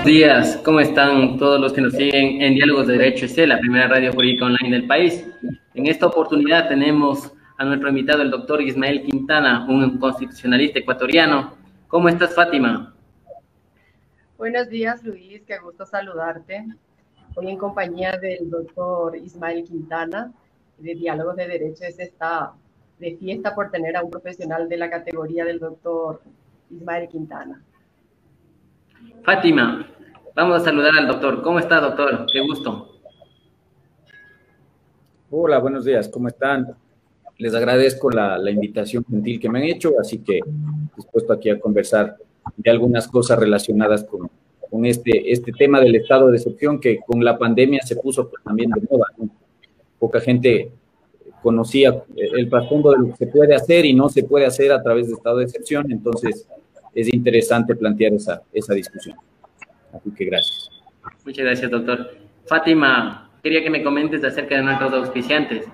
Buenos días, ¿cómo están todos los que nos siguen en Diálogos de Derecho EC, la primera radio jurídica online del país? En esta oportunidad tenemos a nuestro invitado, el doctor Ismael Quintana, un constitucionalista ecuatoriano. ¿Cómo estás, Fátima? Buenos días, Luis, qué gusto saludarte. Hoy en compañía del doctor Ismael Quintana, de Diálogos de Derecho EC, está de fiesta por tener a un profesional de la categoría del doctor Ismael Quintana. Fátima, vamos a saludar al doctor. ¿Cómo está, doctor? Qué gusto. Hola, buenos días. ¿Cómo están? Les agradezco la, invitación gentil que me han hecho, así que dispuesto aquí a conversar de algunas cosas relacionadas con, este, este tema del estado de excepción que con la pandemia se puso pues, también de moda. Poca gente conocía el trasfondo de lo que se puede hacer y no se puede hacer a través de estado de excepción, entonces es interesante plantear esa, esa discusión. Así que gracias. Muchas gracias, doctor. Fátima, quería que me comentes acerca de nuestros auspiciantes.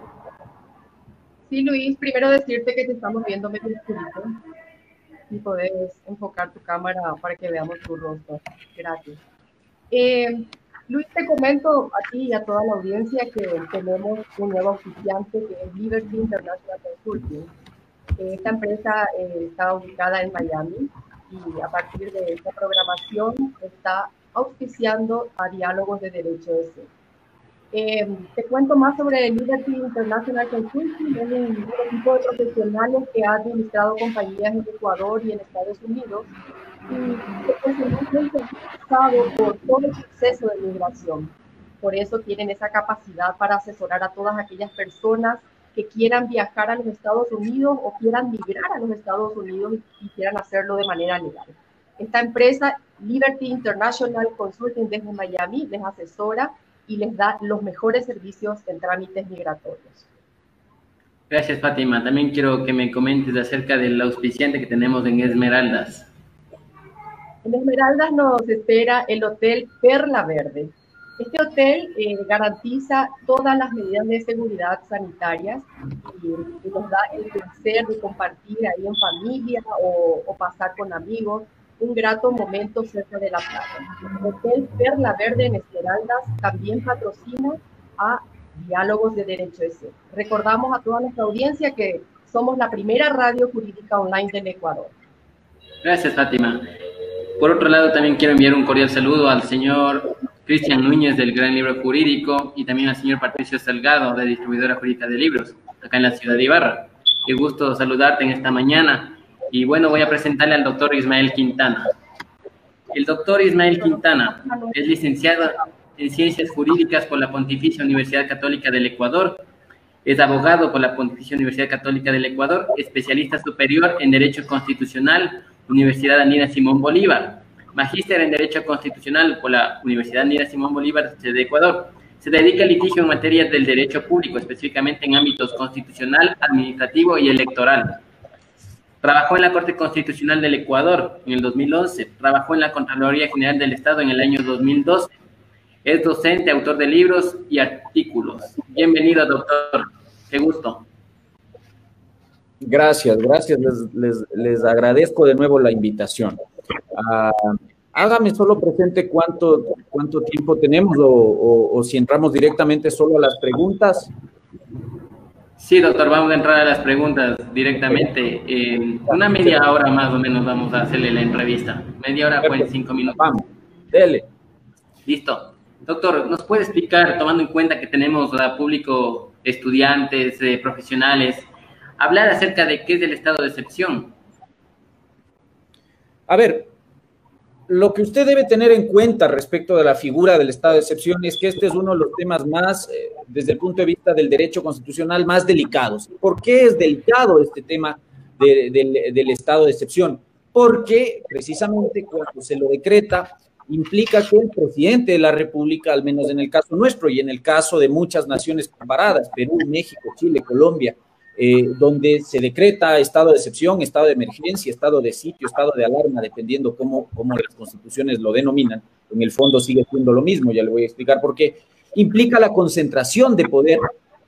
Sí, Luis, primero decirte que te estamos viendo medio oscurito y puedes enfocar tu cámara para que veamos tu rostro. Gracias. Eh, Luis, te comento a ti y a toda la audiencia que tenemos un nuevo auspiciante que es Liberty International Consulting. Esta empresa eh, está ubicada en Miami y a partir de esta programación está auspiciando a diálogos de derecho ese. Eh, te cuento más sobre Liberty International Consulting, es un equipo de profesionales que ha administrado compañías en Ecuador y en Estados Unidos y especialmente pasado por todo el proceso de migración. Por eso tienen esa capacidad para asesorar a todas aquellas personas que quieran viajar a los Estados Unidos o quieran migrar a los Estados Unidos y quieran hacerlo de manera legal. Esta empresa, Liberty International Consulting desde Miami, les asesora y les da los mejores servicios en trámites migratorios. Gracias, Fátima. También quiero que me comentes acerca del auspiciante que tenemos en Esmeraldas. En Esmeraldas nos espera el Hotel Perla Verde. Este hotel eh, garantiza todas las medidas de seguridad sanitarias y, nos da el placer de compartir ahí en familia o, pasar con amigos un grato momento cerca de la playa. El Hotel Perla Verde en Esmeraldas también patrocina a Diálogos de Derecho S. Recordamos a toda nuestra audiencia que somos la primera radio jurídica online del Ecuador. Gracias, Fátima. Por otro lado, también quiero enviar un cordial saludo al señor Cristian Núñez del Gran Libro Jurídico y también al señor Patricio Salgado de Distribuidora Jurídica de Libros, acá en la ciudad de Ibarra. Qué gusto saludarte en esta mañana. Y bueno, voy a presentarle al doctor Ismael Quintana. El doctor Ismael Quintana es licenciado en Ciencias Jurídicas por la Pontificia Universidad Católica del Ecuador. Es abogado por la Pontificia Universidad Católica del Ecuador, especialista superior en Derecho Constitucional, Universidad Andina Simón Bolívar magíster en Derecho Constitucional por la Universidad Nida Simón Bolívar de Ecuador. Se dedica al litigio en materias del derecho público, específicamente en ámbitos constitucional, administrativo y electoral. Trabajó en la Corte Constitucional del Ecuador en el 2011. Trabajó en la Contraloría General del Estado en el año 2012. Es docente, autor de libros y artículos. Bienvenido, doctor. Qué gusto. Gracias, gracias. Les, les agradezco de nuevo la invitación. Ah, hágame solo presente cuánto, cuánto tiempo tenemos o, si entramos directamente solo a las preguntas. Sí, doctor, vamos a entrar a las preguntas directamente. una media hora más o menos vamos a hacerle la entrevista. Media hora, pues cinco minutos. Vamos, dele. Listo. Doctor, ¿nos puede explicar, tomando en cuenta que tenemos a público, estudiantes, eh, profesionales, hablar acerca de qué es el estado de excepción? A ver, lo que usted debe tener en cuenta respecto de la figura del estado de excepción es que este es uno de los temas más, eh, desde el punto de vista del derecho constitucional, más delicados. ¿Por qué es delicado este tema del estado de excepción? Porque precisamente cuando se lo decreta, implica que el presidente de la República, al menos en el caso nuestro y en el caso de muchas naciones comparadas, Perú, México, Chile, Colombia, eh, donde se decreta estado de excepción, estado de emergencia, estado de sitio, estado de alarma, dependiendo cómo, cómo las constituciones lo denominan. En el fondo sigue siendo lo mismo, ya le voy a explicar por qué. Implica la concentración de poder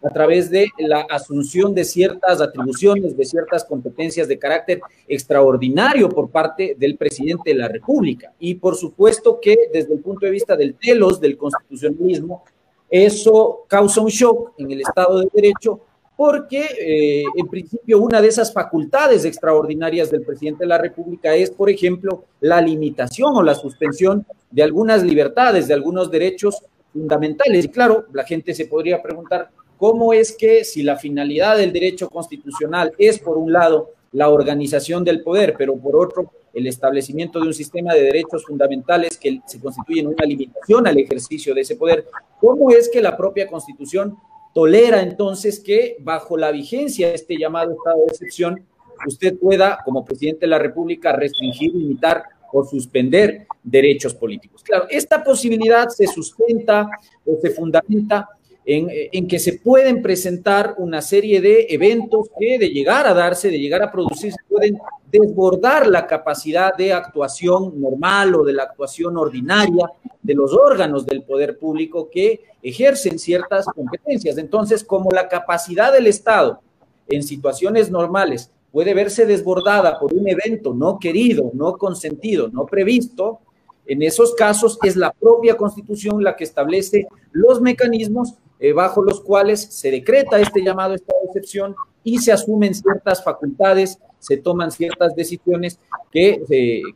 a través de la asunción de ciertas atribuciones, de ciertas competencias de carácter extraordinario por parte del presidente de la República. Y por supuesto que desde el punto de vista del telos, del constitucionalismo, eso causa un shock en el Estado de Derecho porque eh, en principio una de esas facultades extraordinarias del presidente de la República es, por ejemplo, la limitación o la suspensión de algunas libertades, de algunos derechos fundamentales. Y claro, la gente se podría preguntar, ¿cómo es que si la finalidad del derecho constitucional es, por un lado, la organización del poder, pero por otro, el establecimiento de un sistema de derechos fundamentales que se constituyen una limitación al ejercicio de ese poder, ¿cómo es que la propia constitución tolera entonces que bajo la vigencia de este llamado estado de excepción, usted pueda, como presidente de la República, restringir, limitar o suspender derechos políticos. Claro, esta posibilidad se sustenta o se fundamenta en, en, que se pueden presentar una serie de eventos que de llegar a darse, de llegar a producirse, pueden desbordar la capacidad de actuación normal o de la actuación ordinaria de los órganos del poder público que ejercen ciertas competencias. Entonces, como la capacidad del Estado en situaciones normales puede verse desbordada por un evento no querido, no consentido, no previsto, en esos casos es la propia Constitución la que establece los mecanismos eh, bajo los cuales se decreta este llamado estado de excepción y se asumen ciertas facultades, se toman ciertas decisiones que,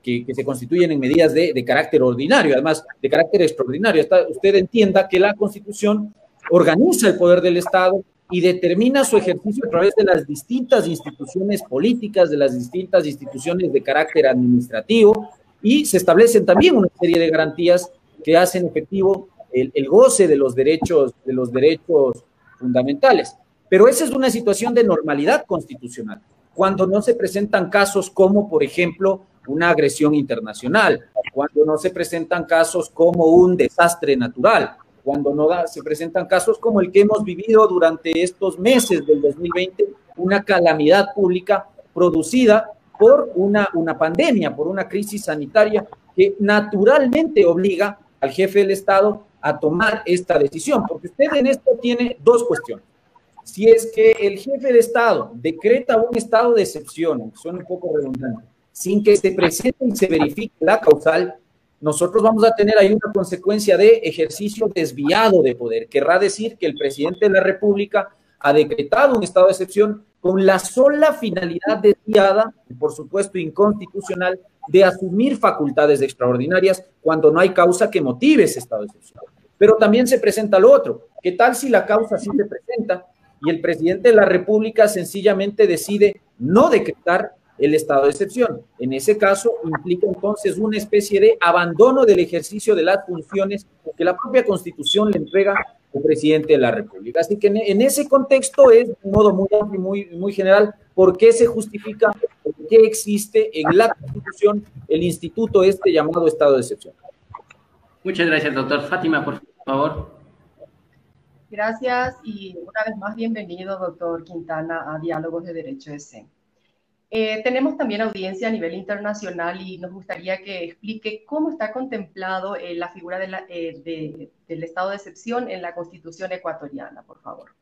que, se constituyen en medidas de, de, carácter ordinario, además de carácter extraordinario. Usted entienda que la Constitución organiza el poder del Estado y determina su ejercicio a través de las distintas instituciones políticas, de las distintas instituciones de carácter administrativo, y se establecen también una serie de garantías que hacen efectivo el, el goce de los derechos, de los derechos fundamentales. Pero esa es una situación de normalidad constitucional, cuando no se presentan casos como, por ejemplo, una agresión internacional, cuando no se presentan casos como un desastre natural, cuando no se presentan casos como el que hemos vivido durante estos meses del 2020, una calamidad pública producida por una, una pandemia, por una crisis sanitaria que naturalmente obliga al jefe del Estado a tomar esta decisión, porque usted en esto tiene dos cuestiones si es que el jefe de Estado decreta un estado de excepción, suena un poco redundante, sin que se presente y se verifique la causal, nosotros vamos a tener ahí una consecuencia de ejercicio desviado de poder. Querrá decir que el presidente de la República ha decretado un estado de excepción con la sola finalidad desviada, y por supuesto inconstitucional, de asumir facultades extraordinarias cuando no hay causa que motive ese estado de excepción. Pero también se presenta lo otro. ¿Qué tal si la causa sí se presenta, y el presidente de la República sencillamente decide no decretar el estado de excepción. En ese caso implica entonces una especie de abandono del ejercicio de las funciones que la propia Constitución le entrega al presidente de la República. Así que en ese contexto es de modo muy muy, muy general por qué se justifica, qué existe en la Constitución el instituto este llamado estado de excepción. Muchas gracias, doctor. Fátima, por favor. Gracias y una vez más bienvenido, doctor Quintana, a Diálogos de Derecho ESE. Eh, tenemos también audiencia a nivel internacional y nos gustaría que explique cómo está contemplado eh, la figura de la, eh, del estado de excepción en la Constitución ecuatoriana, por favor.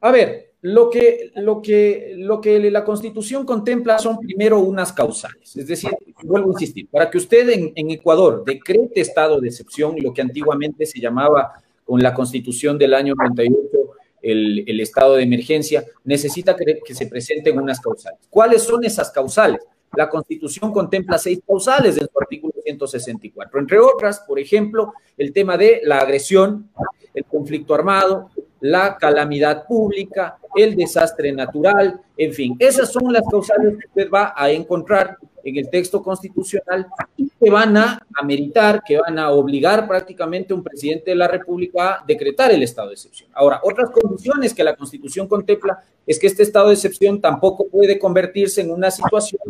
A ver, lo que, lo, que, lo que la Constitución contempla son primero unas causales. Es decir, vuelvo a insistir, para que usted en, en Ecuador decrete estado de excepción, lo que antiguamente se llamaba con la constitución del año 98 el, el estado de emergencia, necesita que, que se presenten unas causales. ¿Cuáles son esas causales? La Constitución contempla seis causales en su artículo 164, entre otras, por ejemplo, el tema de la agresión, el conflicto armado, la calamidad pública, el desastre natural, en fin, esas son las causales que usted va a encontrar en el texto constitucional y que van a ameritar, que van a obligar prácticamente a un presidente de la República a decretar el estado de excepción. Ahora, otras condiciones que la Constitución contempla es que este estado de excepción tampoco puede convertirse en una situación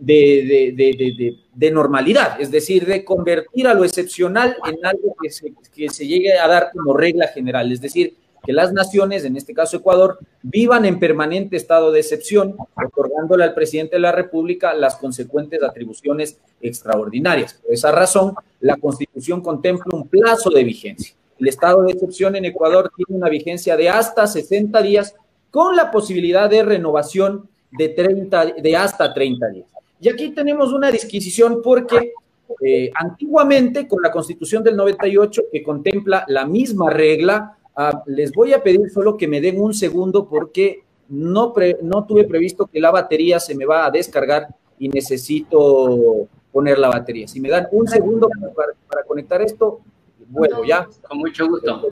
de, normalidad, es decir, de convertir a lo excepcional en algo que se, que se llegue a dar como regla general, es decir, que las naciones, en este caso Ecuador, vivan en permanente estado de excepción, otorgándole al presidente de la República las consecuentes atribuciones extraordinarias. Por esa razón, la Constitución contempla un plazo de vigencia. El estado de excepción en Ecuador tiene una vigencia de hasta 60 días con la posibilidad de renovación de, 30, de hasta 30 días. Y aquí tenemos una disquisición porque eh, antiguamente con la constitución del 98 que contempla la misma regla, ah, les voy a pedir solo que me den un segundo porque no, no tuve previsto que la batería se me va a descargar y necesito poner la batería. Si me dan un segundo para, conectar esto, vuelvo ya. Con mucho gusto.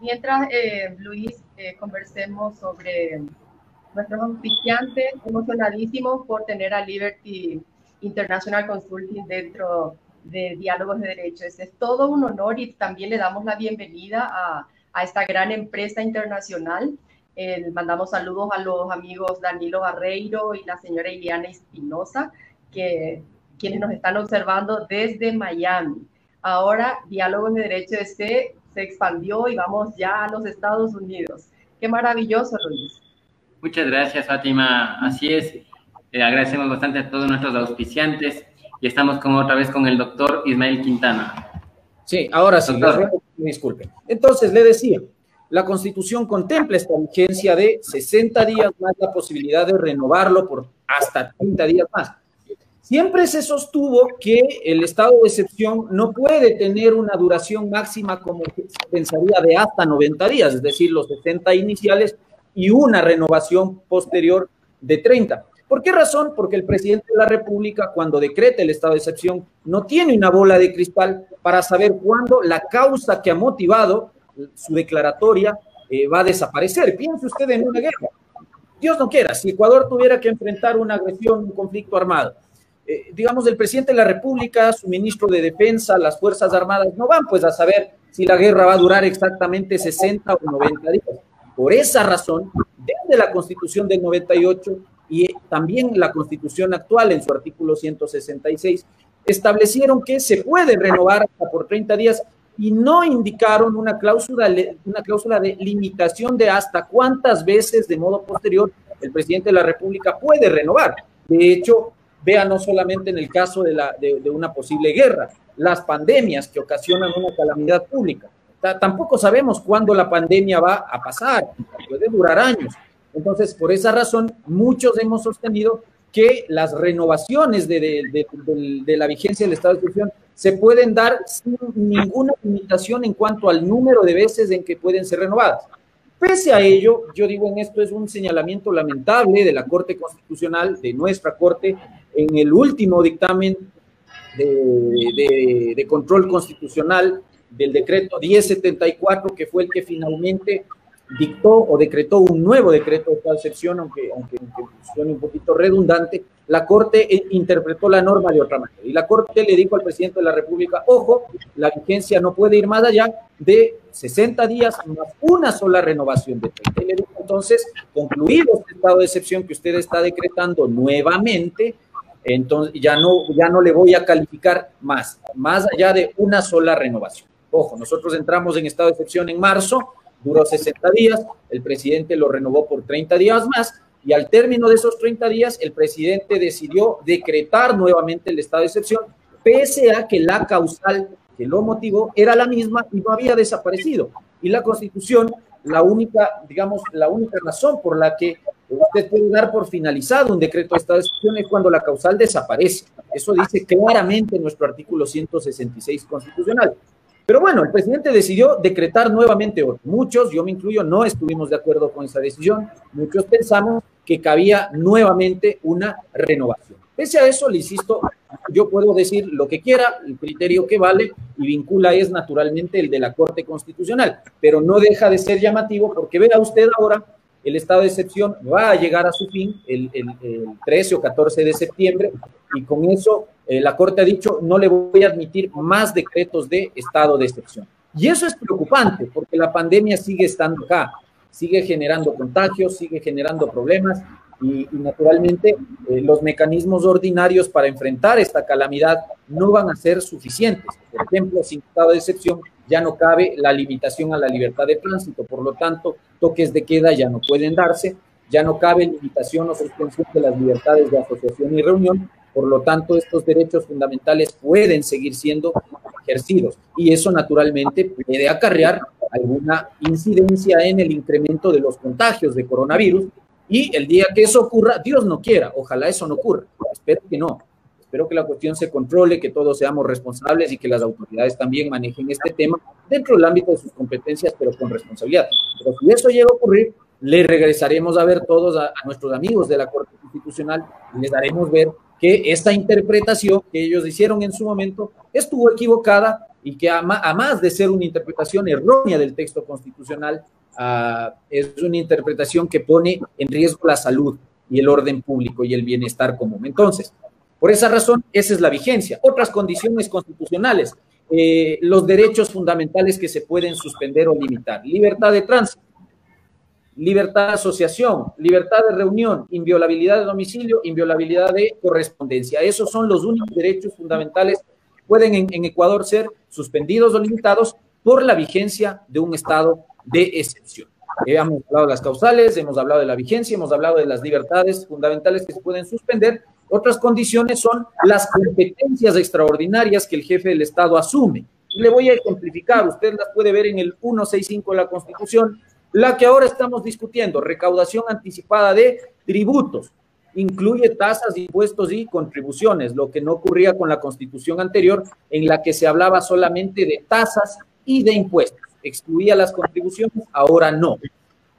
Mientras, eh, Luis, eh, conversemos sobre nuestros auspiciantes, emocionadísimos por tener a Liberty International Consulting dentro de Diálogos de Derechos. Es todo un honor y también le damos la bienvenida a, a esta gran empresa internacional. Eh, mandamos saludos a los amigos Danilo Barreiro y la señora Iliana Espinosa, que quienes nos están observando desde Miami. Ahora Diálogos de Derecho este se expandió y vamos ya a los Estados Unidos. Qué maravilloso, Luis. Muchas gracias, Fátima. Así es. Eh, agradecemos bastante a todos nuestros auspiciantes y estamos como otra vez con el doctor Ismael Quintana. Sí, ahora sí, disculpe. Entonces, le decía, la Constitución contempla esta vigencia de 60 días más la posibilidad de renovarlo por hasta 30 días más. Siempre se sostuvo que el estado de excepción no puede tener una duración máxima como se pensaría de hasta 90 días, es decir, los 60 iniciales y una renovación posterior de 30. ¿Por qué razón? Porque el presidente de la República, cuando decreta el estado de excepción, no tiene una bola de cristal para saber cuándo la causa que ha motivado su declaratoria eh, va a desaparecer. Piense usted en una guerra. Dios no quiera, si Ecuador tuviera que enfrentar una agresión, un conflicto armado, eh, digamos, el presidente de la República, su ministro de Defensa, las Fuerzas Armadas, no van pues a saber si la guerra va a durar exactamente 60 o 90 días. Por esa razón, desde la Constitución del 98 y también la Constitución actual en su artículo 166, establecieron que se puede renovar hasta por 30 días y no indicaron una cláusula, una cláusula de limitación de hasta cuántas veces de modo posterior el presidente de la República puede renovar. De hecho, Vea no solamente en el caso de, la, de, una posible guerra, las pandemias que ocasionan una calamidad pública. Tampoco sabemos cuándo la pandemia va a pasar, puede durar años. Entonces, por esa razón, muchos hemos sostenido que las renovaciones de, de, de, la vigencia del estado de excepción se pueden dar sin ninguna limitación en cuanto al número de veces en que pueden ser renovadas. Pese a ello, yo digo en esto es un señalamiento lamentable de la Corte Constitucional, de nuestra Corte, en el último dictamen de, de, control constitucional del decreto 1074, que fue el que finalmente dictó o decretó un nuevo decreto de excepción, aunque, aunque, aunque un poquito redundante, la Corte interpretó la norma de otra manera. Y la Corte le dijo al presidente de la República, ojo, la vigencia no puede ir más allá de 60 días más una sola renovación de 30. Y le dijo entonces, concluido este estado de excepción que usted está decretando nuevamente, entonces ya no, ya no le voy a calificar más, más allá de una sola renovación. Ojo, nosotros entramos en estado de excepción en marzo, duró 60 días, el presidente lo renovó por 30 días más, y al término de esos 30 días, el presidente decidió decretar nuevamente el estado de excepción, pese a que la causal que lo motivó era la misma y no había desaparecido. Y la constitución, la única, digamos, la única razón por la que usted puede dar por finalizado un decreto de estado de excepción es cuando la causal desaparece. Eso dice claramente nuestro artículo 166 constitucional. Pero bueno, el presidente decidió decretar nuevamente Muchos, yo me incluyo, no estuvimos de acuerdo con esa decisión. Muchos pensamos que cabía nuevamente una renovación. Pese a eso, le insisto, yo puedo decir lo que quiera, el criterio que vale y vincula es naturalmente el de la Corte Constitucional, pero no deja de ser llamativo porque vea usted ahora, el estado de excepción va a llegar a su fin el, 13 o 14 de septiembre y con eso eh, la Corte ha dicho no le voy a admitir más decretos de estado de excepción. Y eso es preocupante porque la pandemia sigue estando acá, sigue generando contagios, sigue generando problemas y, naturalmente eh, los mecanismos ordinarios para enfrentar esta calamidad no van a ser suficientes. Por ejemplo, sin estado de excepción ya no cabe la limitación a la libertad de tránsito, por lo tanto, toques de queda ya no pueden darse, ya no cabe limitación o suspensión de las libertades de asociación y reunión, por lo tanto, estos derechos fundamentales pueden seguir siendo ejercidos. Y eso naturalmente puede acarrear alguna incidencia en el incremento de los contagios de coronavirus. Y el día que eso ocurra, Dios no quiera, ojalá eso no ocurra. Espero que no. Espero que la cuestión se controle, que todos seamos responsables y que las autoridades también manejen este tema dentro del ámbito de sus competencias, pero con responsabilidad. Pero si eso llega a ocurrir, le regresaremos a ver todos a, nuestros amigos de la Corte Constitucional y les daremos ver que esta interpretación que ellos hicieron en su momento estuvo equivocada y que a, más de ser una interpretación errónea del texto constitucional, uh, es una interpretación que pone en riesgo la salud y el orden público y el bienestar común. Entonces, por esa razón, esa es la vigencia. Otras condiciones constitucionales, eh, los derechos fundamentales que se pueden suspender o limitar. Libertad de tránsito, libertad de asociación, libertad de reunión, inviolabilidad de domicilio, inviolabilidad de correspondencia. Esos son los únicos derechos fundamentales que pueden en, Ecuador ser suspendidos o limitados por la vigencia de un estado de excepción. hemos hablado de las causales, hemos hablado de la vigencia, hemos hablado de las libertades fundamentales que se pueden suspender. Otras condiciones son las competencias extraordinarias que el jefe del Estado asume. Y le voy a ejemplificar, usted las puede ver en el 165 de la Constitución, la que ahora estamos discutiendo, recaudación anticipada de tributos, incluye tasas, impuestos y contribuciones, lo que no ocurría con la constitución anterior, en la que se hablaba solamente de tasas y de impuestos. Excluía las contribuciones, ahora no.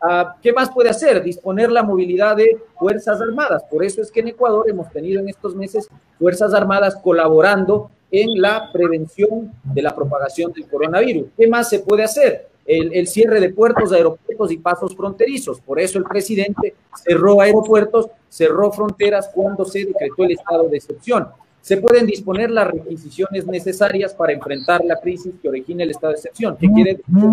Ah, ¿Qué más puede hacer? Disponer la movilidad de Fuerzas Armadas. Por eso es que en Ecuador hemos tenido en estos meses Fuerzas Armadas colaborando en la prevención de la propagación del coronavirus. ¿Qué más se puede hacer? el, cierre de puertos, aeropuertos y pasos fronterizos. Por eso el presidente cerró aeropuertos, cerró fronteras cuando se decretó el estado de excepción. Se pueden disponer las requisiciones necesarias para enfrentar la crisis que origina el estado de excepción, que quiere decir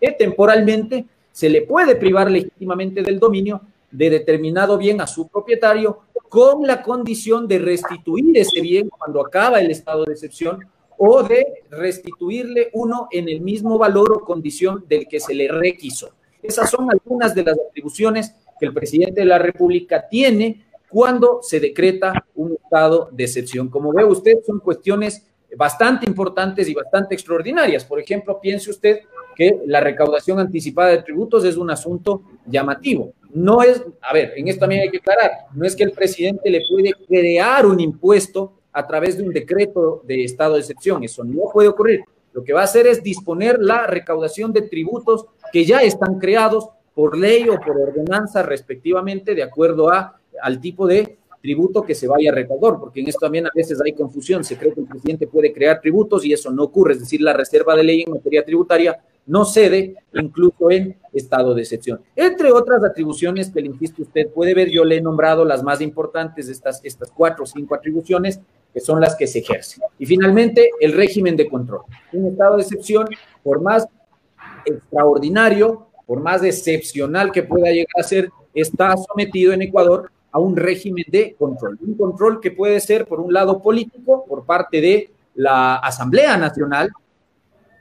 que temporalmente se le puede privar legítimamente del dominio de determinado bien a su propietario con la condición de restituir ese bien cuando acaba el estado de excepción o de restituirle uno en el mismo valor o condición del que se le requisó. Esas son algunas de las atribuciones que el presidente de la República tiene cuando se decreta un estado de excepción. Como ve usted, son cuestiones bastante importantes y bastante extraordinarias. Por ejemplo, piense usted que la recaudación anticipada de tributos es un asunto llamativo. No es, a ver, en esto también hay que aclarar, no es que el presidente le puede crear un impuesto a través de un decreto de estado de excepción. Eso no puede ocurrir. Lo que va a hacer es disponer la recaudación de tributos que ya están creados por ley o por ordenanza respectivamente de acuerdo a, al tipo de tributo que se vaya a recaudar, porque en esto también a veces hay confusión, se cree que el presidente puede crear tributos y eso no ocurre, es decir, la reserva de ley en materia tributaria no cede incluso en estado de excepción. Entre otras atribuciones que insisto usted puede ver, yo le he nombrado las más importantes estas, estas cuatro o cinco atribuciones que son las que se ejercen. Y finalmente, el régimen de control. Un estado de excepción, por más extraordinario, por más excepcional que pueda llegar a ser, está sometido en Ecuador a un régimen de control. Un control que puede ser, por un lado, político, por parte de la Asamblea Nacional,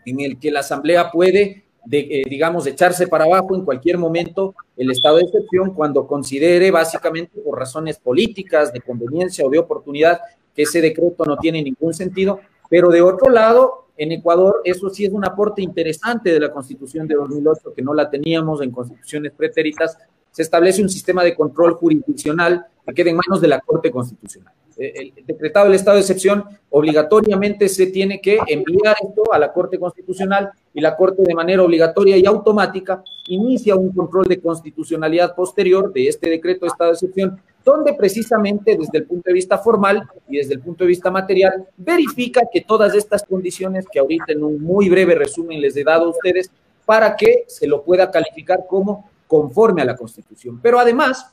en el que la Asamblea puede, eh, digamos, echarse para abajo en cualquier momento el estado de excepción cuando considere, básicamente por razones políticas, de conveniencia o de oportunidad, que ese decreto no tiene ningún sentido. Pero de otro lado, en Ecuador, eso sí es un aporte interesante de la Constitución de 2008, que no la teníamos en constituciones pretéritas, se establece un sistema de control jurisdiccional que quede en manos de la Corte Constitucional. Eh, el decretado el estado de excepción, obligatoriamente se tiene que enviar esto a la Corte Constitucional y la Corte de manera obligatoria y automática inicia un control de constitucionalidad posterior de este decreto de estado de excepción, donde precisamente desde el punto de vista formal y desde el punto de vista material verifica que todas estas condiciones que ahorita en un muy breve resumen les he dado a ustedes para que se lo pueda calificar como conforme a la Constitución. Pero además,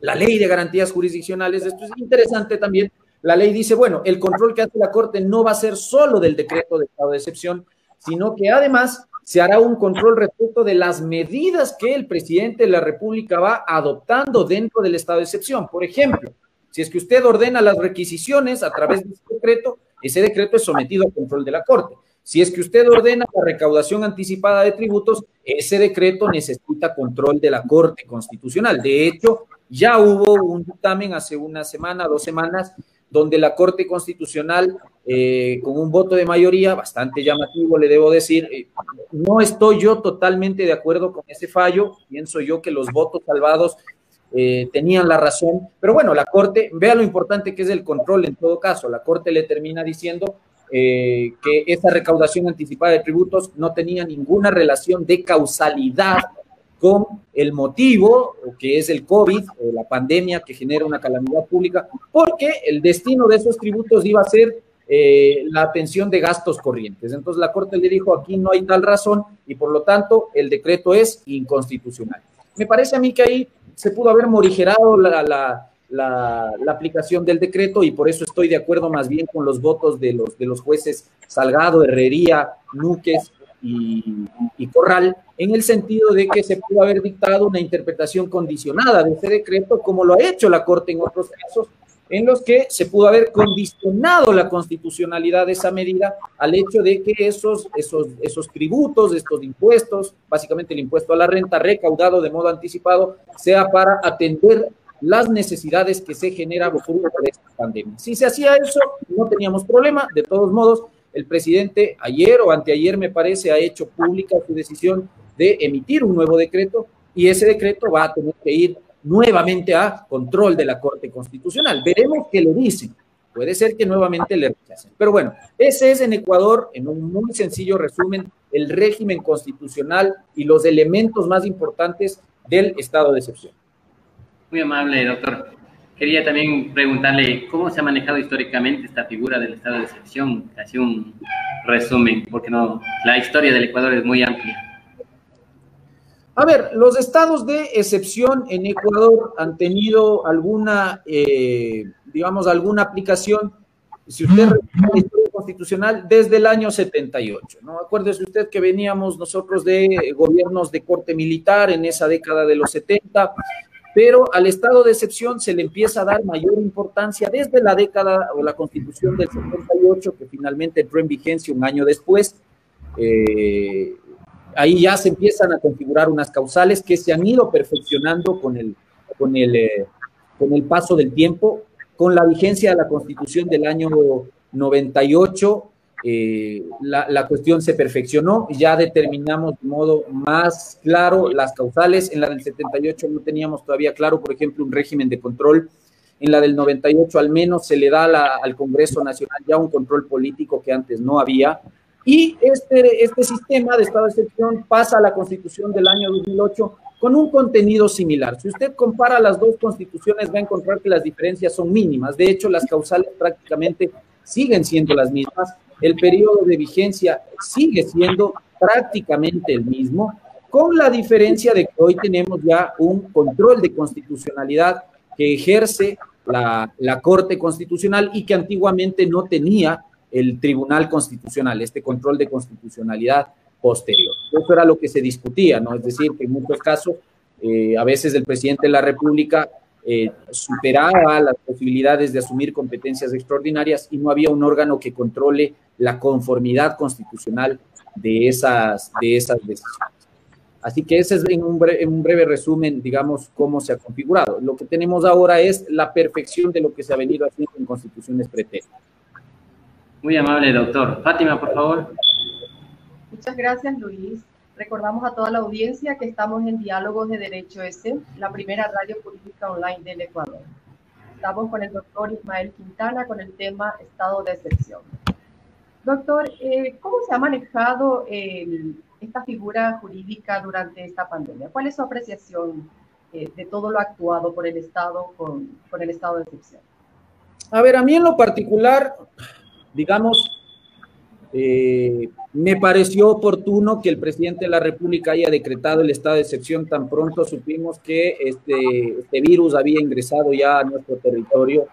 la ley de garantías jurisdiccionales, esto es interesante también, la ley dice, bueno, el control que hace la Corte no va a ser solo del decreto de estado de excepción, sino que además se hará un control respecto de las medidas que el presidente de la República va adoptando dentro del estado de excepción. Por ejemplo, si es que usted ordena las requisiciones a través de ese decreto, ese decreto es sometido al control de la Corte. Si es que usted ordena la recaudación anticipada de tributos, ese decreto necesita control de la Corte Constitucional. De hecho, ya hubo un dictamen hace una semana, dos semanas, donde la Corte Constitucional, eh, con un voto de mayoría bastante llamativo, le debo decir, eh, no estoy yo totalmente de acuerdo con ese fallo, pienso yo que los votos salvados eh, tenían la razón, pero bueno, la Corte, vea lo importante que es el control en todo caso, la Corte le termina diciendo que esa recaudación anticipada de tributos no tenía ninguna relación de causalidad con el motivo, que es el COVID, o la pandemia que genera una calamidad pública, porque el destino de esos tributos iba a ser eh, la atención de gastos corrientes. Entonces la Corte le dijo, aquí no hay tal razón y por lo tanto el decreto es inconstitucional. Me parece a mí que ahí se pudo haber morigerado la, la, aplicación del decreto y por eso estoy de acuerdo más bien con los votos de los, de los jueces Salgado, Herrería, Núquez y, Corral, en el sentido de que se pudo haber dictado una interpretación condicionada de ese decreto, como lo ha hecho la Corte en otros casos, en los que se pudo haber condicionado la constitucionalidad de esa medida al hecho de que esos, esos, esos tributos, estos impuestos, básicamente el impuesto a la renta recaudado de modo anticipado, sea para atender las necesidades que se generan de esta pandemia. Si se hacía eso, no teníamos problema, de todos modos, el presidente ayer o anteayer, me parece, ha hecho pública su decisión de emitir un nuevo decreto y ese decreto va a tener que ir nuevamente a control de la Corte Constitucional. Veremos qué le dicen. Puede ser que nuevamente le rechacen. Pero bueno, ese es en Ecuador, en un muy sencillo resumen, el régimen constitucional y los elementos más importantes del estado de excepción. Muy amable, doctor. Quería también preguntarle cómo se ha manejado históricamente esta figura del estado de excepción, casi un resumen, porque no, la historia del Ecuador es muy amplia. A ver, los estados de excepción en Ecuador han tenido alguna, eh, digamos, alguna aplicación, si usted recuerda la historia constitucional, desde el año 78, ¿no? Acuérdese usted que veníamos nosotros de gobiernos de corte militar en esa década de los 70, pero al estado de excepción se le empieza a dar mayor importancia desde la década o la constitución del 78, que finalmente entró en vigencia un año después. Eh, ahí ya se empiezan a configurar unas causales que se han ido perfeccionando con el, con el, eh, con el paso del tiempo, con la vigencia de la constitución del año 98 eh, la, cuestión se perfeccionó, ya determinamos de modo más claro las causales. En la del 78 no teníamos todavía claro, por ejemplo, un régimen de control. En la del 98 al menos se le da al Congreso Nacional ya un control político que antes no había. Y este, este sistema de estado de excepción pasa a la constitución del año 2008 con un contenido similar. Si usted compara las dos constituciones va a encontrar que las diferencias son mínimas. De hecho, las causales prácticamente siguen siendo las mismas el periodo de vigencia sigue siendo prácticamente el mismo, con la diferencia de que hoy tenemos ya un control de constitucionalidad que ejerce la, Corte Constitucional y que antiguamente no tenía el Tribunal Constitucional, este control de constitucionalidad posterior. Eso era lo que se discutía, ¿no? Es decir, que en muchos casos, eh, a veces el presidente de la República eh, superaba las posibilidades de asumir competencias extraordinarias y no había un órgano que controle la conformidad constitucional de esas, de esas decisiones. Así que ese es en un, breve, resumen, digamos, cómo se ha configurado. Lo que tenemos ahora es la perfección de lo que se ha venido haciendo en constituciones pretéritas. Muy amable, doctor. Fátima, por favor. Muchas gracias, Luis. Recordamos a toda la audiencia que estamos en Diálogos de Derecho S, la primera radio política online del Ecuador. Estamos con el doctor Ismael Quintana con el tema Estado de excepción. Doctor, eh, ¿cómo se ha manejado esta figura jurídica durante esta pandemia? ¿Cuál es su apreciación eh, de todo lo actuado por el Estado con, con el estado de excepción? A ver, a mí en lo particular, digamos, eh, me pareció oportuno que el presidente de la República haya decretado el estado de excepción tan pronto supimos que este, este virus había ingresado ya a nuestro territorio.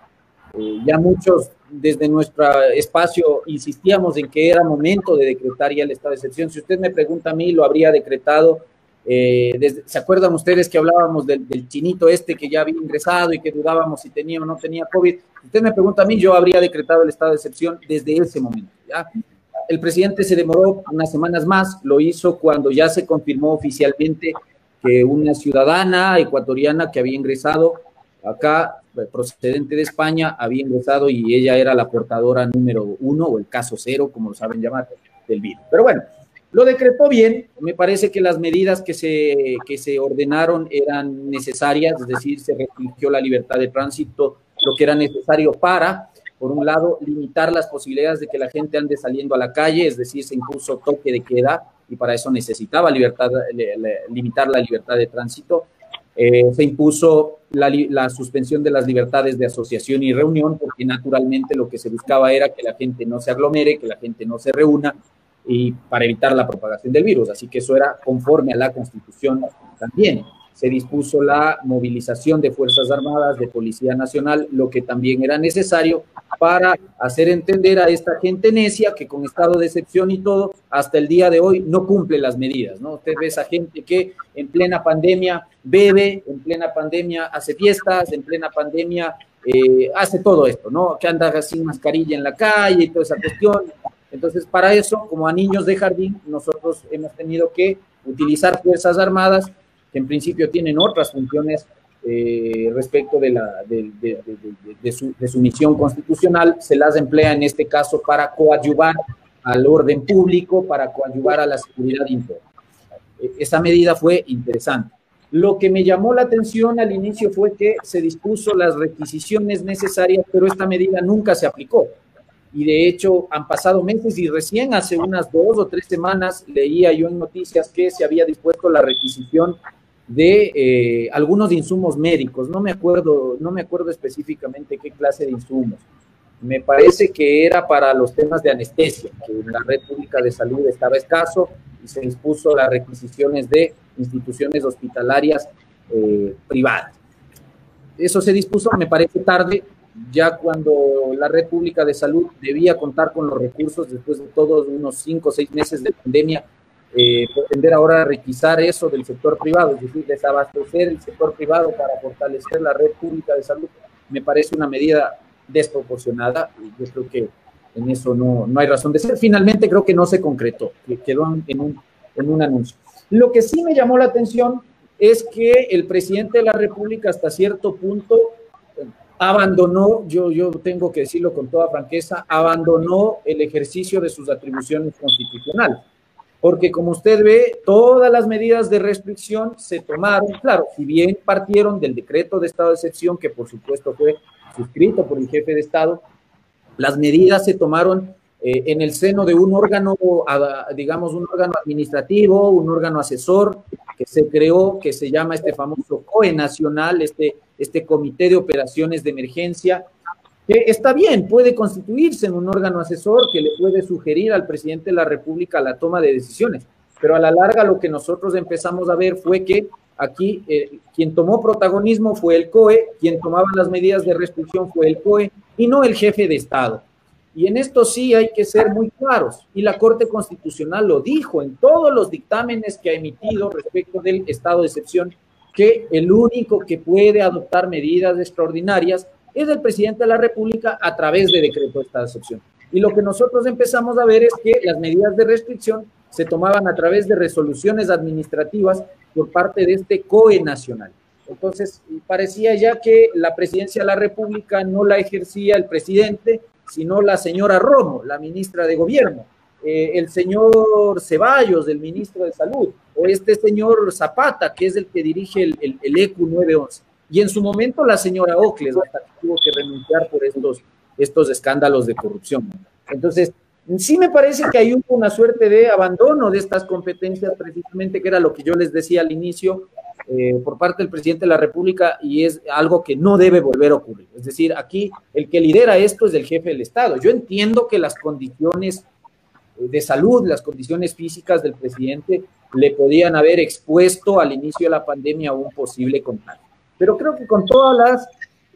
Eh, ya muchos desde nuestro espacio insistíamos en que era momento de decretar ya el estado de excepción. Si usted me pregunta a mí, lo habría decretado. Eh, ¿Se acuerdan ustedes que hablábamos del, del, chinito este que ya había ingresado y que dudábamos si tenía o no tenía COVID? Usted me pregunta a mí, yo habría decretado el estado de excepción desde ese momento. ¿ya? El presidente se demoró unas semanas más, lo hizo cuando ya se confirmó oficialmente que una ciudadana ecuatoriana que había ingresado acá procedente de España, había ingresado y ella era la portadora número uno o el caso cero, como lo saben llamar, del virus. Pero bueno, lo decretó bien, me parece que las medidas que se, que se ordenaron eran necesarias, es decir, se restringió la libertad de tránsito, lo que era necesario para, por un lado, limitar las posibilidades de que la gente ande saliendo a la calle, es decir, se impuso toque de queda y para eso necesitaba libertad, limitar la libertad de tránsito. Eh, se impuso la, la, suspensión de las libertades de asociación y reunión, porque naturalmente lo que se buscaba era que la gente no se aglomere, que la gente no se reúna, y para evitar la propagación del virus. Así que eso era conforme a la Constitución también. Se dispuso la movilización de Fuerzas Armadas, de Policía Nacional, lo que también era necesario para hacer entender a esta gente necia que con estado de excepción y todo, hasta el día de hoy no cumple las medidas, ¿no? Usted ve esa gente que en plena pandemia bebe, en plena pandemia hace fiestas, en plena pandemia eh, hace todo esto, ¿no? Que anda sin mascarilla en la calle y toda esa cuestión, entonces, para eso, como a niños de jardín, nosotros hemos tenido que utilizar Fuerzas Armadas, que en principio tienen otras funciones eh, respecto de, la, de, su, de, su, misión constitucional, se las emplea en este caso para coadyuvar al orden público, para coadyuvar a la seguridad interna. E, esa medida fue interesante. Lo que me llamó la atención al inicio fue que se dispuso las requisiciones necesarias, pero esta medida nunca se aplicó y de hecho han pasado meses y recién hace unas dos o tres semanas leía yo en noticias que se había dispuesto la requisición de eh, algunos insumos médicos. No me acuerdo, no me acuerdo específicamente qué clase de insumos. Me parece que era para los temas de anestesia, que en la red pública de salud estaba escaso y se dispuso las requisiciones de instituciones hospitalarias eh, privadas. Eso se dispuso, me parece tarde, ya cuando la red pública de salud debía contar con los recursos después de todos unos cinco o seis meses de pandemia, eh, pretender ahora requisar eso del sector privado, es decir, desabastecer el sector privado para fortalecer la red pública de salud, me parece una medida desproporcionada y yo creo que en eso no, no hay razón de ser. Finalmente creo que no se concretó, que quedó en un, en un anuncio. Lo que sí me llamó la atención es que el presidente de la República hasta cierto punto abandonó, yo, yo tengo que decirlo con toda franqueza, abandonó el ejercicio de sus atribuciones constitucionales. Porque como usted ve, todas las medidas de restricción se tomaron, claro, si bien partieron del decreto de estado de excepción, que por supuesto fue suscrito por el jefe de Estado, las medidas se tomaron eh, en el seno de un órgano, digamos, un órgano administrativo, un órgano asesor que se creó, que se llama este famoso COE nacional, este, este Comité de Operaciones de Emergencia, que está bien, puede constituirse en un órgano asesor que le puede sugerir al presidente de la República la toma de decisiones, pero a la larga lo que nosotros empezamos a ver fue que aquí eh, quien tomó protagonismo fue el COE, quien tomaba las medidas de restricción fue el COE y no el jefe de Estado. Y en esto sí hay que ser muy claros. Y la Corte Constitucional lo dijo en todos los dictámenes que ha emitido respecto del estado de excepción, que el único que puede adoptar medidas extraordinarias es el presidente de la República a través de decreto de estado de excepción. Y lo que nosotros empezamos a ver es que las medidas de restricción se tomaban a través de resoluciones administrativas por parte de este COE nacional. Entonces, parecía ya que la presidencia de la República no la ejercía el presidente, sino la señora Romo, la ministra de Gobierno, eh, el señor Ceballos, el ministro de Salud, o este señor Zapata, que es el que dirige el, el, ECU 911. Y en su momento la señora Ocles, tuvo que renunciar por estos, estos escándalos de corrupción. Entonces, sí me parece que hay una suerte de abandono de estas competencias, precisamente, que era lo que yo les decía al inicio, eh, por parte del presidente de la República y es algo que no debe volver a ocurrir. Es decir, aquí el que lidera esto es el jefe del Estado. Yo entiendo que las condiciones eh, de salud, las condiciones físicas del presidente le podían haber expuesto al inicio de la pandemia a un posible contagio. Pero creo que con todas las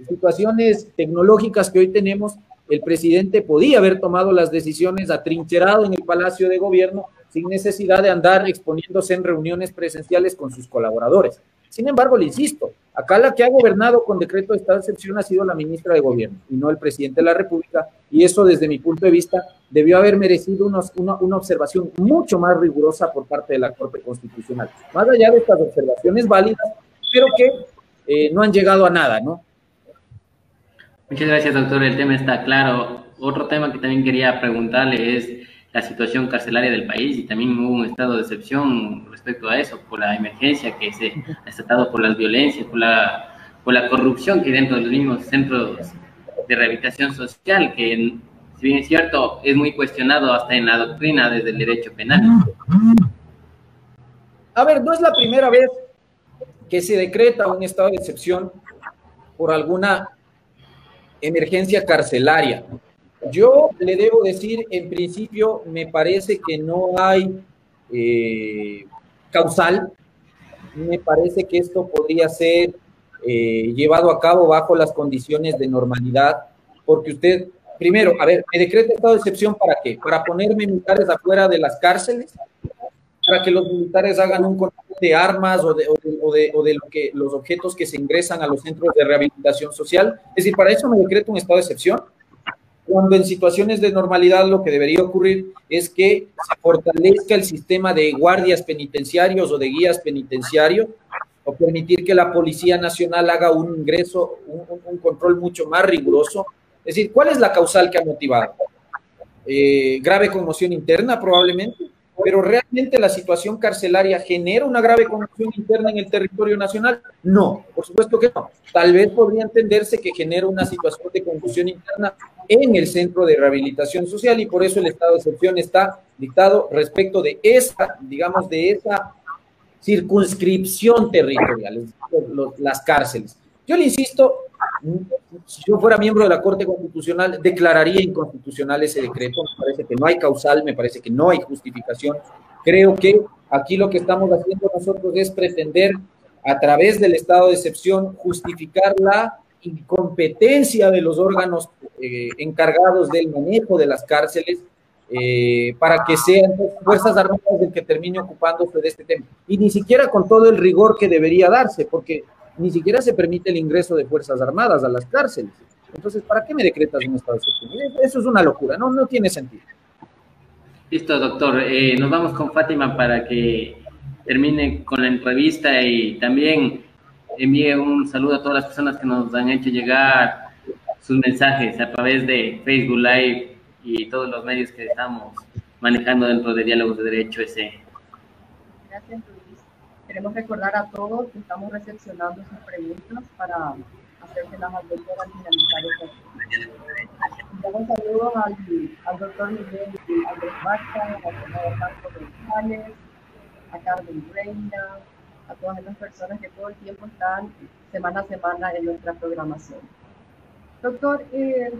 situaciones tecnológicas que hoy tenemos, el presidente podía haber tomado las decisiones atrincherado en el Palacio de Gobierno sin necesidad de andar exponiéndose en reuniones presenciales con sus colaboradores. Sin embargo, le insisto, acá la que ha gobernado con decreto de estado de excepción ha sido la ministra de Gobierno y no el presidente de la República, y eso desde mi punto de vista debió haber merecido una, una, observación mucho más rigurosa por parte de la Corte Constitucional. Más allá de estas observaciones válidas, pero que eh, no han llegado a nada, ¿no? Muchas gracias, doctor. El tema está claro. Otro tema que también quería preguntarle es la situación carcelaria del país y también hubo un estado de excepción respecto a eso, por la emergencia que se ha estado por las violencias, por la, por la corrupción que hay dentro de los mismos centros de rehabilitación social, que si bien es cierto, es muy cuestionado hasta en la doctrina desde el derecho penal. A ver, no es la primera vez se decreta un estado de excepción por alguna emergencia carcelaria. Yo le debo decir, en principio, me parece que no hay eh, causal. Me parece que esto podría ser eh, llevado a cabo bajo las condiciones de normalidad, porque usted, primero, a ver, me decreta estado de excepción para qué? Para poner militares afuera de las cárceles, para que los militares hagan un de armas o de, o de, o de, los objetos que se ingresan a los centros de rehabilitación social. Es decir, para eso me decreto un estado de excepción. Cuando en situaciones de normalidad lo que debería ocurrir es que se fortalezca el sistema de guardias penitenciarios o de guías penitenciarios o permitir que la Policía Nacional haga un ingreso, un, un control mucho más riguroso. Es decir, ¿cuál es la causal que ha motivado? Eh, grave conmoción interna probablemente, pero realmente la situación carcelaria genera una grave conmoción interna en el territorio nacional. No, por supuesto que no. Tal vez podría entenderse que genera una situación de confusión interna en el centro de rehabilitación social y por eso el estado de excepción está dictado respecto de esa, digamos, de esa circunscripción territorial, las cárceles. Yo le insisto, si yo fuera miembro de la Corte Constitucional, declararía inconstitucional ese decreto. Me parece que no hay causal, me parece que no hay justificación. Creo que aquí lo que estamos haciendo nosotros es pretender, a través del estado de excepción, justificar la incompetencia de los órganos eh, encargados del manejo de las cárceles eh, para que sean Fuerzas Armadas el que termine ocupándose de este tema. Y ni siquiera con todo el rigor que debería darse, porque ni siquiera se permite el ingreso de Fuerzas Armadas a las cárceles. Entonces, ¿para qué me decretas un estado de excepción? Eso es una locura, no, no tiene sentido. Listo, doctor. Eh, nos vamos con Fátima para que termine con la entrevista y también envíe un saludo a todas las personas que nos han hecho llegar sus mensajes a través de Facebook Live y todos los medios que estamos manejando dentro de Diálogos de Derecho ese. Gracias. Queremos recordar a todos que estamos recepcionando sus preguntas para hacérselas al doctor al finalizar esta Un saludo al, al doctor Miguel Andrés Vaca, al senador Marco González, a Carmen Reina, a todas las personas que todo el tiempo están semana a semana en nuestra programación. Doctor, eh,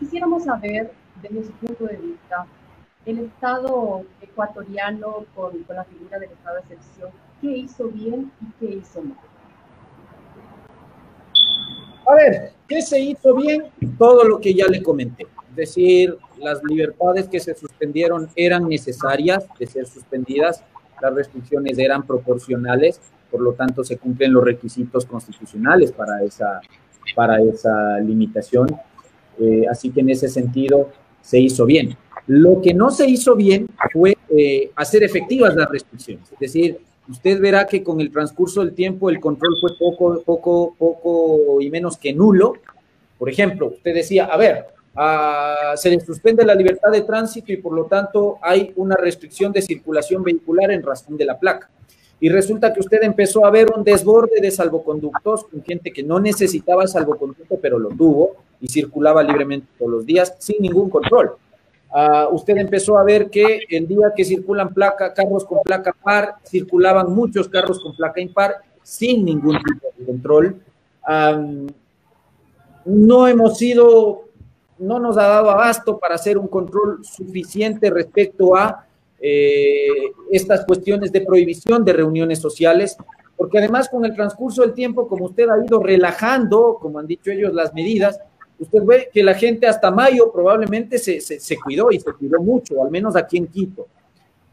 quisiéramos saber desde su punto de vista, el Estado ecuatoriano con, con, la figura del Estado de excepción, ¿qué hizo bien y qué hizo mal? A ver, ¿qué se hizo bien? Todo lo que ya le comenté. Es decir, las libertades que se suspendieron eran necesarias de ser suspendidas, las restricciones eran proporcionales, por lo tanto se cumplen los requisitos constitucionales para esa, para esa limitación. Eh, así que en ese sentido, se hizo bien. Lo que no se hizo bien fue eh, hacer efectivas las restricciones. Es decir, usted verá que con el transcurso del tiempo el control fue poco, poco, poco y menos que nulo. Por ejemplo, usted decía, a ver, uh, se le suspende la libertad de tránsito y por lo tanto hay una restricción de circulación vehicular en razón de la placa. Y resulta que usted empezó a ver un desborde de salvoconductos con gente que no necesitaba salvoconducto, pero lo tuvo y circulaba libremente todos los días sin ningún control. Uh, usted empezó a ver que el día que circulan placa, carros con placa par, circulaban muchos carros con placa impar sin ningún tipo de control. Um, no hemos sido, no nos ha dado abasto para hacer un control suficiente respecto a eh, estas cuestiones de prohibición de reuniones sociales, porque además con el transcurso del tiempo, como usted ha ido relajando, como han dicho ellos, las medidas, usted ve que la gente hasta mayo probablemente se, se, se cuidó y se cuidó mucho, al menos aquí en Quito.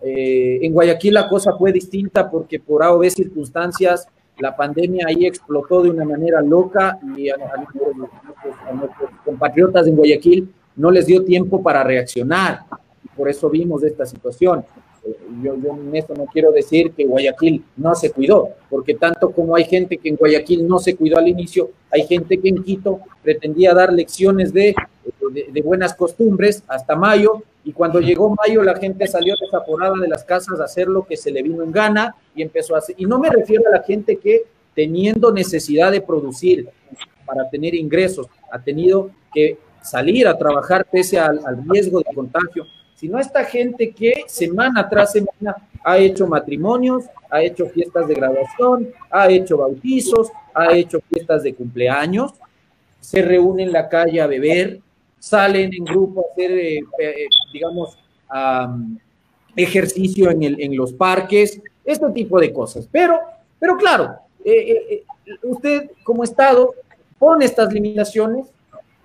Eh, en Guayaquil la cosa fue distinta porque por A o B circunstancias la pandemia ahí explotó de una manera loca y a, a, a, a nuestros compatriotas en Guayaquil no les dio tiempo para reaccionar por eso vimos esta situación. Yo, yo en esto no quiero decir que Guayaquil no se cuidó, porque tanto como hay gente que en Guayaquil no se cuidó al inicio, hay gente que en Quito pretendía dar lecciones de, de, buenas costumbres hasta mayo, y cuando llegó mayo la gente salió desaporada de las casas a hacer lo que se le vino en gana y empezó a hacer, y no me refiero a la gente que teniendo necesidad de producir para tener ingresos, ha tenido que salir a trabajar pese al, al riesgo de contagio, sino esta gente que semana tras semana ha hecho matrimonios, ha hecho fiestas de graduación, ha hecho bautizos, ha hecho fiestas de cumpleaños, se reúnen en la calle a beber, salen en grupo a hacer, eh, eh, digamos, ejercicio en, el, en, los parques, este tipo de cosas. Pero, pero claro, eh, usted como Estado pone estas limitaciones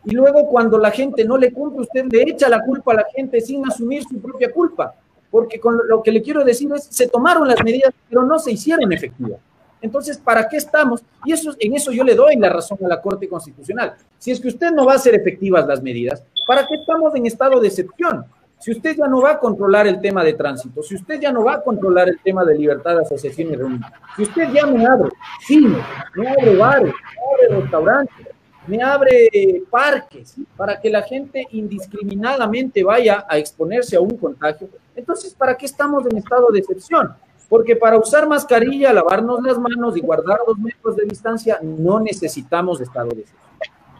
y luego cuando la gente no le cumple, usted le echa la culpa a la gente sin asumir su propia culpa. Porque con lo que le quiero decir es, se tomaron las medidas, pero no se hicieron efectivas. Entonces, ¿para qué estamos? Y eso, en eso yo le doy la razón a la Corte Constitucional. Si es que usted no va a hacer efectivas las medidas, ¿para qué estamos en estado de excepción? Si usted ya no va a controlar el tema de tránsito, si usted ya no va a controlar el tema de libertad de asociación y reunión, si usted ya me abre cine, me abre bares, me abre restaurantes, me abre parques para que la gente indiscriminadamente vaya a exponerse a un contagio. Entonces, ¿para qué estamos en estado de excepción? Porque para usar mascarilla, lavarnos las manos y guardar dos metros de distancia, no necesitamos estado de excepción.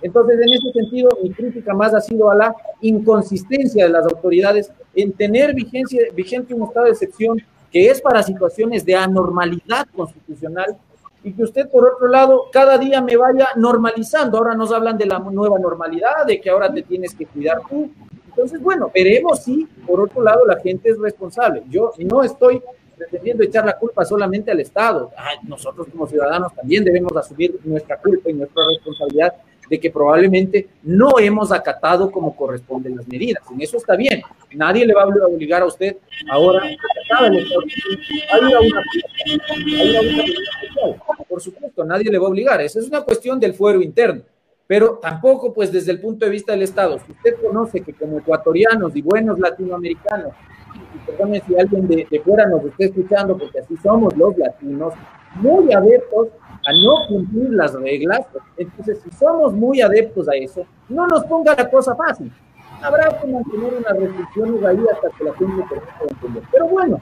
Entonces, en ese sentido, mi crítica más ha sido a la inconsistencia de las autoridades en tener vigencia, vigente un estado de excepción que es para situaciones de anormalidad constitucional y que usted, por otro lado, cada día me vaya normalizando. Ahora nos hablan de la nueva normalidad, de que ahora te tienes que cuidar tú. Entonces, bueno, veremos si, por otro lado, la gente es responsable. Yo no estoy pretendiendo echar la culpa solamente al Estado. nosotros como ciudadanos también debemos asumir nuestra culpa y nuestra responsabilidad de que probablemente no hemos acatado como corresponden las medidas. En eso está bien. Nadie le va a obligar a usted ahora a una, Por supuesto, nadie le va a obligar. Esa es una cuestión del fuero interno. Pero tampoco, pues desde el punto de vista del Estado, si usted conoce que como ecuatorianos y buenos latinoamericanos, y si alguien de, de fuera nos está escuchando, porque así somos los latinos, muy abiertos a no cumplir las reglas, entonces si somos muy adeptos a eso, no nos ponga la cosa fácil. Habrá que mantener unas restricciones ahí hasta que la gente pueda entender. Pero bueno,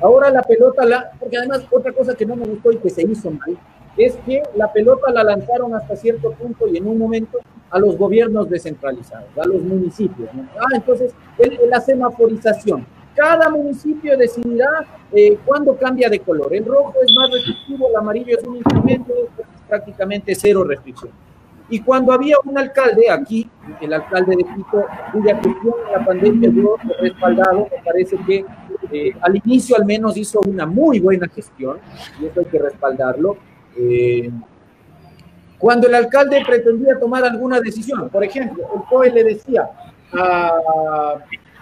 ahora la pelota, la, porque además otra cosa que no me gustó y que se hizo mal, es que la pelota la lanzaron hasta cierto punto y en un momento a los gobiernos descentralizados, a los municipios. Ah, entonces, la semaforización cada municipio decidirá eh, cuándo cambia de color. El rojo es más restrictivo, el amarillo es un incremento, es prácticamente cero restricción. Y cuando había un alcalde aquí, el alcalde de Quito, cuya gestión en la pandemia dio respaldado, me parece que eh, al inicio al menos hizo una muy buena gestión, y eso hay que respaldarlo. Eh, cuando el alcalde pretendía tomar alguna decisión, por ejemplo, el COE le decía a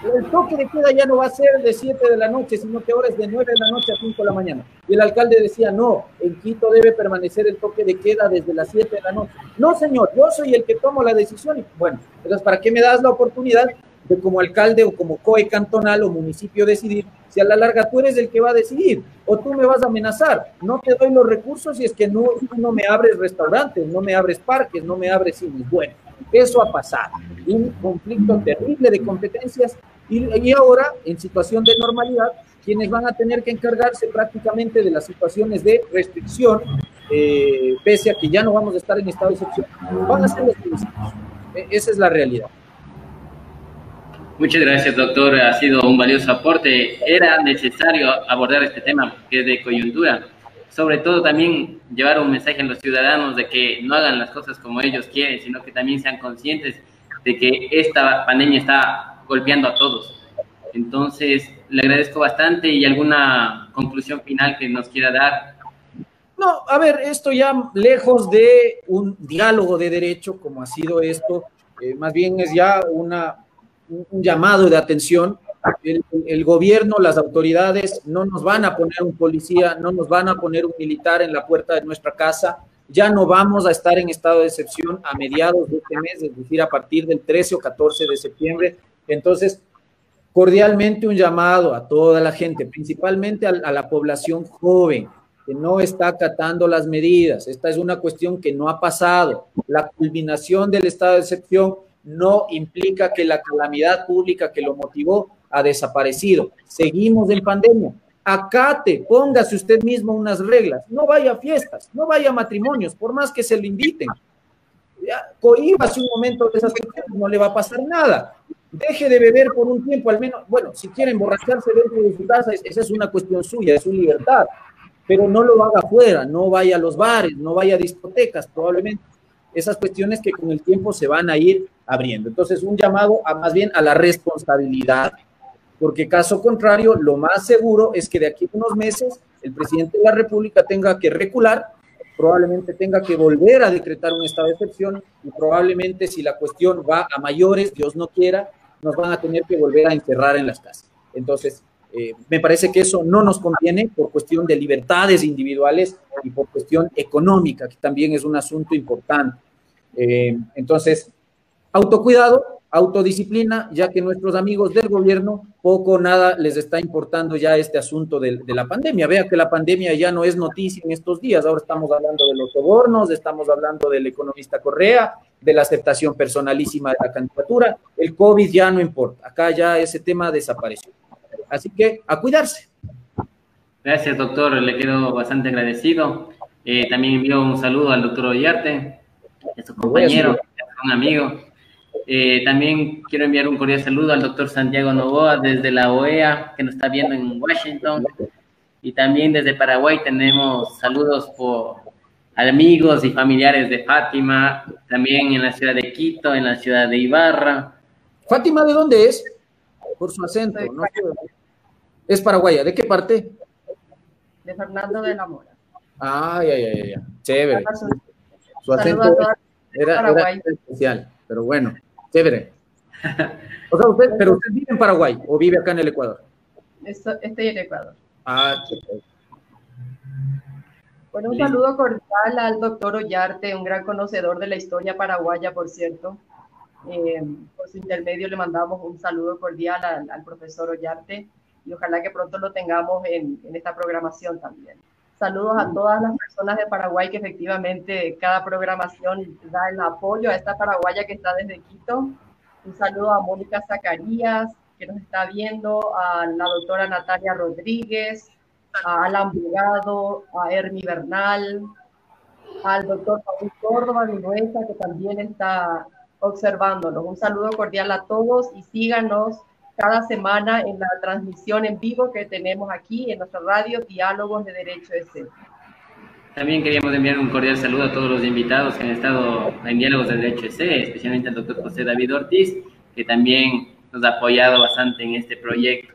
el toque de queda ya no va a ser de 7 de la noche, sino que ahora es de 9 de la noche a 5 de la mañana. Y el alcalde decía, no, en Quito debe permanecer el toque de queda desde las 7 de la noche. No, señor, yo soy el que tomo la decisión. Y bueno, entonces, ¿para qué me das la oportunidad de como alcalde o como COE cantonal o municipio decidir si a la larga tú eres el que va a decidir o tú me vas a amenazar? No te doy los recursos si es que no, no me abres restaurantes, no me abres parques, no me abres cines. Bueno, eso ha pasado. Un conflicto terrible de competencias y, ahora, en situación de normalidad, quienes van a tener que encargarse prácticamente de las situaciones de restricción, eh, pese a que ya no vamos a estar en estado de excepción, van a ser los municipios. E, esa es la realidad. Muchas gracias, doctor. Ha sido un valioso aporte. Era necesario abordar este tema que es de coyuntura. Sobre todo también llevar un mensaje a los ciudadanos de que no hagan las cosas como ellos quieren, sino que también sean conscientes de que esta pandemia está golpeando a todos. Entonces, le agradezco bastante y alguna conclusión final que nos quiera dar. No, a ver, esto ya lejos de un diálogo de derecho, como ha sido esto, eh, más bien es ya una, un llamado de atención. El, el, gobierno, las autoridades no nos van a poner un policía, no nos van a poner un militar en la puerta de nuestra casa. Ya no vamos a estar en estado de excepción a mediados de este mes, es decir, a partir del 13 o 14 de septiembre entonces, cordialmente un llamado a toda la gente, principalmente a, la población joven, que no está acatando las medidas. Esta es una cuestión que no ha pasado. La culminación del estado de excepción no implica que la calamidad pública que lo motivó ha desaparecido. Seguimos en pandemia. Acate, póngase usted mismo unas reglas. No vaya a fiestas, no vaya a matrimonios, por más que se lo inviten. Cohíbase un momento de esas cuestiones, no le va a pasar nada deje de beber por un tiempo, al menos, bueno, si quiere emborracharse dentro de su casa, esa es una cuestión suya, es su libertad, pero no lo haga afuera, no vaya a los bares, no vaya a discotecas, probablemente. Esas cuestiones que con el tiempo se van a ir abriendo. Entonces, un llamado a más bien a la responsabilidad, porque caso contrario, lo más seguro es que de aquí a unos meses el presidente de la República tenga que recular probablemente tenga que volver a decretar un estado de excepción y probablemente si la cuestión va a mayores, Dios no quiera, nos van a tener que volver a encerrar en las casas. Entonces, eh, me parece que eso no nos conviene por cuestión de libertades individuales y por cuestión económica, que también es un asunto importante. Eh, entonces, autocuidado, autodisciplina, ya que nuestros amigos del gobierno poco nada les está importando ya este asunto de, de, la pandemia. Vea que la pandemia ya no es noticia en estos días, ahora estamos hablando de los sobornos, estamos hablando del economista Correa, de la aceptación personalísima de la candidatura, el COVID ya no importa, acá ya ese tema desapareció. Así que a cuidarse. Gracias, doctor, le quedo bastante agradecido. Eh, también envío un saludo al doctor Ollarte, a su compañero, a un amigo. Eh, también quiero enviar un cordial saludo al doctor Santiago Novoa desde la OEA, que nos está viendo en Washington. Y también desde Paraguay tenemos saludos por amigos y familiares de Fátima, también en la ciudad de Quito, en la ciudad de Ibarra. ¿Fátima de dónde es? Por su acento. ¿no? Es paraguaya. ¿De qué parte? De Fernando de la Mora. Ay, ay, ay, ay. Chévere. Su acento era, era especial, pero bueno. Chévere. O sea, usted, pero usted vive en Paraguay o vive acá en el Ecuador. Estoy en Ecuador. Ah, chévere. Bueno, un saludo cordial al doctor Ollarte, un gran conocedor de la historia paraguaya, por cierto. Eh, por su intermedio le mandamos un saludo cordial al, al, profesor Ollarte y ojalá que pronto lo tengamos en, en esta programación también. Saludos a todas las personas de Paraguay que efectivamente cada programación da el apoyo a esta paraguaya que está desde Quito. Un saludo a Mónica Zacarías, que nos está viendo, a la doctora Natalia Rodríguez, a Alan Brigado, a Hermi Bernal, al doctor Paul Córdoba Vinuesa, que también está observándonos. Un saludo cordial a todos y síganos cada semana en la transmisión en vivo que tenemos aquí en nuestra radio Diálogos de Derecho EC. También queríamos enviar un cordial saludo a todos los invitados que han estado en Diálogos de Derecho EC, especialmente al doctor José David Ortiz, que también nos ha apoyado bastante en este proyecto.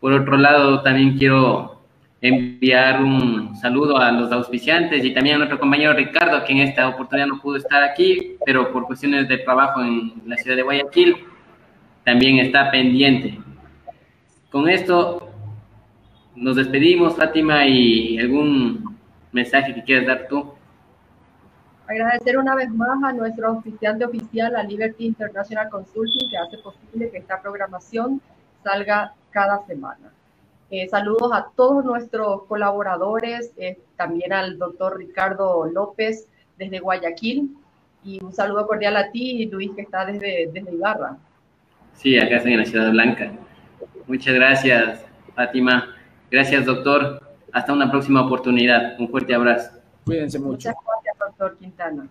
Por otro lado, también quiero enviar un saludo a los auspiciantes y también a nuestro compañero Ricardo, que en esta oportunidad no pudo estar aquí, pero por cuestiones de trabajo en la ciudad de Guayaquil, también está pendiente. Con esto nos despedimos, Fátima, y algún mensaje que quieras dar tú. Agradecer una vez más a nuestro oficiante oficial, a Liberty International Consulting, que hace posible que esta programación salga cada semana. Eh, saludos a todos nuestros colaboradores, eh, también al doctor Ricardo López desde Guayaquil, y un saludo cordial a ti, Luis, que está desde, desde Ibarra. Sí, acá estoy en la Ciudad Blanca. Muchas gracias, Fátima. Gracias, doctor. Hasta una próxima oportunidad. Un fuerte abrazo. Cuídense mucho. Muchas gracias, doctor Quintana.